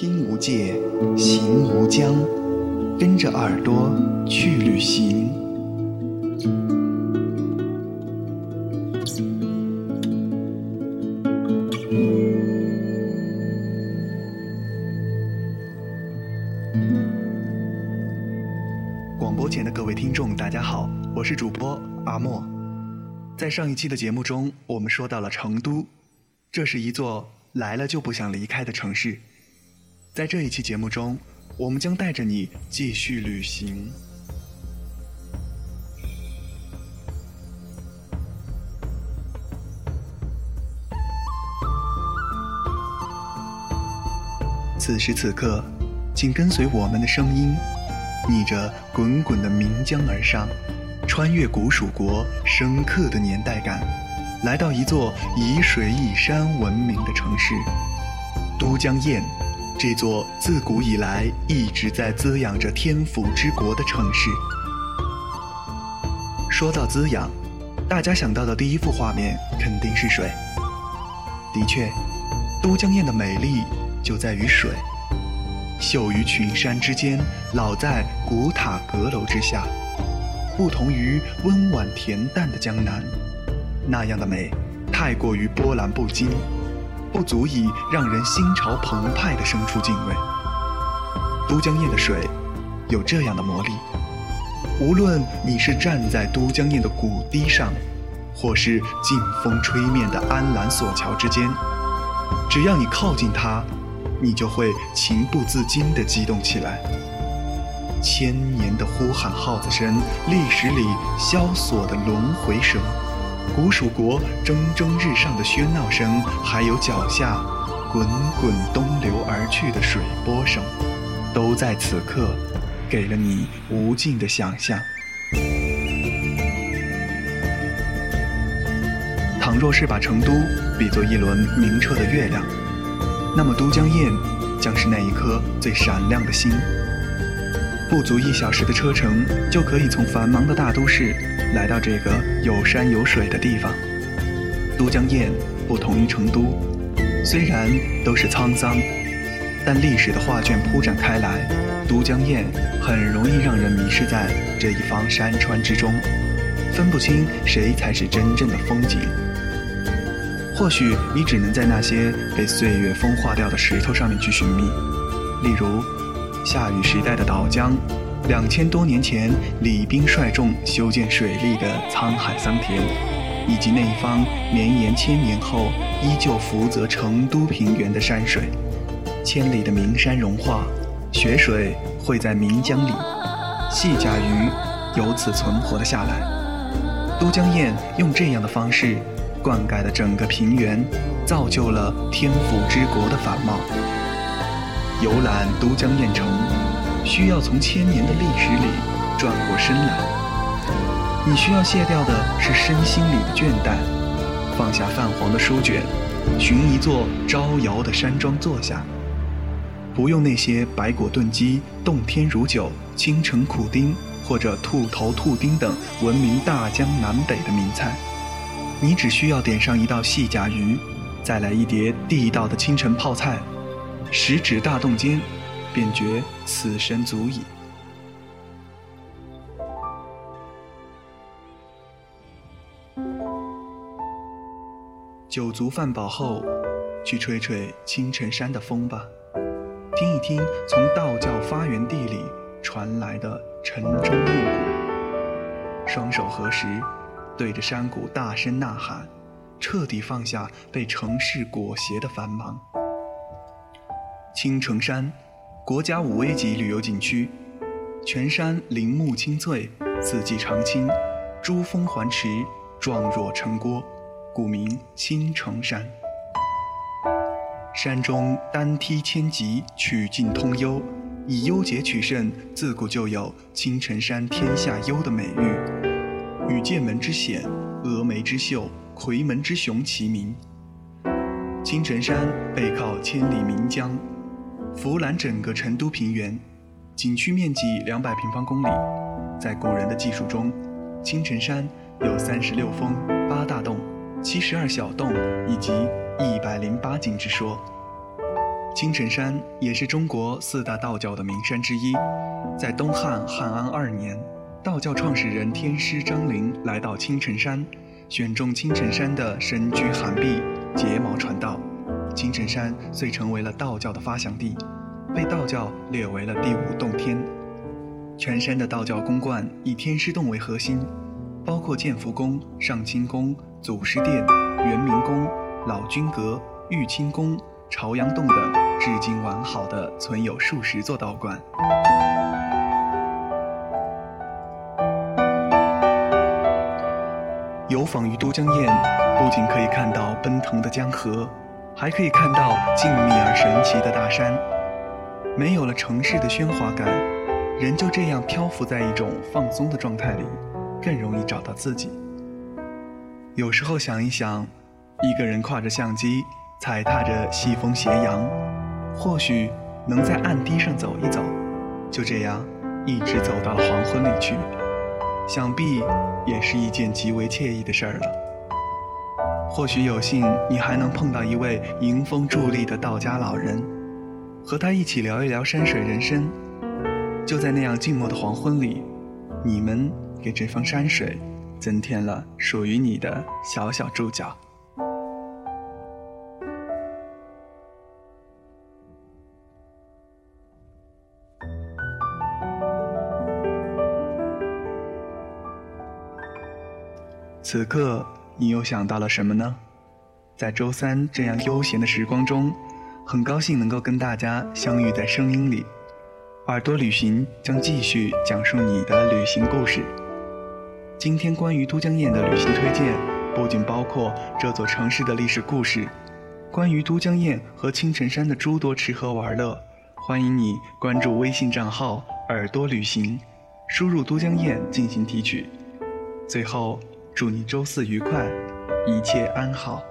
听无界，行无疆，跟着耳朵去旅行。广播前的各位听众，大家好，我是主播阿莫。在上一期的节目中，我们说到了成都，这是一座来了就不想离开的城市。在这一期节目中，我们将带着你继续旅行。此时此刻，请跟随我们的声音，逆着滚滚的岷江而上，穿越古蜀国深刻的年代感，来到一座以水以山闻名的城市——都江堰。这座自古以来一直在滋养着天府之国的城市。说到滋养，大家想到的第一幅画面肯定是水。的确，都江堰的美丽就在于水，秀于群山之间，老在古塔阁楼之下。不同于温婉恬淡的江南，那样的美太过于波澜不惊。不足以让人心潮澎湃地生出敬畏。都江堰的水有这样的魔力，无论你是站在都江堰的谷堤上，或是劲风吹面的安澜索桥之间，只要你靠近它，你就会情不自禁地激动起来。千年的呼喊号子声，历史里萧索的轮回声。古蜀国蒸蒸日上的喧闹声，还有脚下滚滚东流而去的水波声，都在此刻给了你无尽的想象。倘若是把成都比作一轮明澈的月亮，那么都江堰将是那一颗最闪亮的星。不足一小时的车程，就可以从繁忙的大都市来到这个有山有水的地方。都江堰不同于成都，虽然都是沧桑，但历史的画卷铺展开来，都江堰很容易让人迷失在这一方山川之中，分不清谁才是真正的风景。或许你只能在那些被岁月风化掉的石头上面去寻觅，例如。夏禹时代的岛江，两千多年前李冰率众修建水利的沧海桑田，以及那一方绵延千年后依旧福泽成都平原的山水，千里的名山融化，雪水汇在岷江里，细甲鱼由此存活了下来。都江堰用这样的方式灌溉了整个平原，造就了天府之国的繁茂。游览都江堰城，需要从千年的历史里转过身来。你需要卸掉的是身心里的倦怠，放下泛黄的书卷，寻一座招摇的山庄坐下。不用那些白果炖鸡、洞天如酒、青城苦丁或者兔头兔丁等闻名大江南北的名菜，你只需要点上一道细甲鱼，再来一碟地道的清晨泡菜。食指大动间，便觉此生足矣。酒足饭饱后，去吹吹青城山的风吧，听一听从道教发源地里传来的晨钟暮鼓。双手合十，对着山谷大声呐喊，彻底放下被城市裹挟的繁忙。青城山，国家五 A 级旅游景区，全山林木青翠，四季常青，珠峰环池，状若城郭，故名青城山。山中丹梯千级，曲径通幽，以幽节取胜，自古就有“青城山天下幽”的美誉，与剑门之险、峨眉之秀、夔门之雄齐名。青城山背靠千里岷江。俯览整个成都平原，景区面积两百平方公里。在古人的记述中，青城山有三十六峰、八大洞、七十二小洞以及一百零八景之说。青城山也是中国四大道教的名山之一。在东汉汉安二年，道教创始人天师张陵来到青城山，选中青城山的神居寒壁，结毛传道。青城山遂成为了道教的发祥地，被道教列为了第五洞天。全山的道教宫观以天师洞为核心，包括建福宫、上清宫、祖师殿、元明宫、老君阁、玉清宫、朝阳洞等，至今完好的存有数十座道观。游访于都江堰，不仅可以看到奔腾的江河。还可以看到静谧而神奇的大山，没有了城市的喧哗感，人就这样漂浮在一种放松的状态里，更容易找到自己。有时候想一想，一个人挎着相机，踩踏着西风斜阳，或许能在岸堤上走一走，就这样一直走到了黄昏里去，想必也是一件极为惬意的事儿了。或许有幸，你还能碰到一位迎风伫立的道家老人，和他一起聊一聊山水人生。就在那样静默的黄昏里，你们给这方山水增添了属于你的小小注脚。此刻。你又想到了什么呢？在周三这样悠闲的时光中，很高兴能够跟大家相遇在声音里。耳朵旅行将继续讲述你的旅行故事。今天关于都江堰的旅行推荐，不仅包括这座城市的历史故事，关于都江堰和青城山的诸多吃喝玩乐，欢迎你关注微信账号“耳朵旅行”，输入“都江堰”进行提取。最后。祝你周四愉快，一切安好。